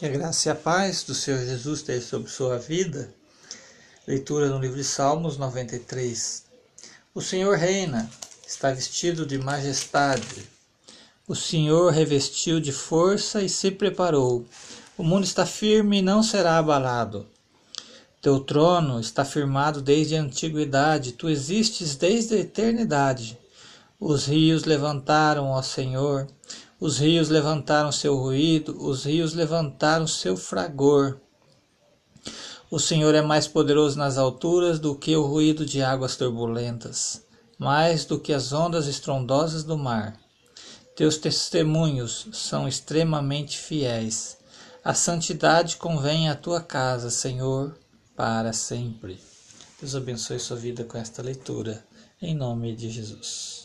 Que a graça e a paz do Senhor Jesus esteja sobre sua vida. Leitura no livro de Salmos 93. O Senhor reina, está vestido de majestade. O Senhor revestiu de força e se preparou. O mundo está firme e não será abalado. Teu trono está firmado desde a antiguidade, tu existes desde a eternidade. Os rios levantaram, ó Senhor, os rios levantaram seu ruído, os rios levantaram seu fragor. O Senhor é mais poderoso nas alturas do que o ruído de águas turbulentas, mais do que as ondas estrondosas do mar. Teus testemunhos são extremamente fiéis. A santidade convém à tua casa, Senhor, para sempre. Deus abençoe sua vida com esta leitura, em nome de Jesus.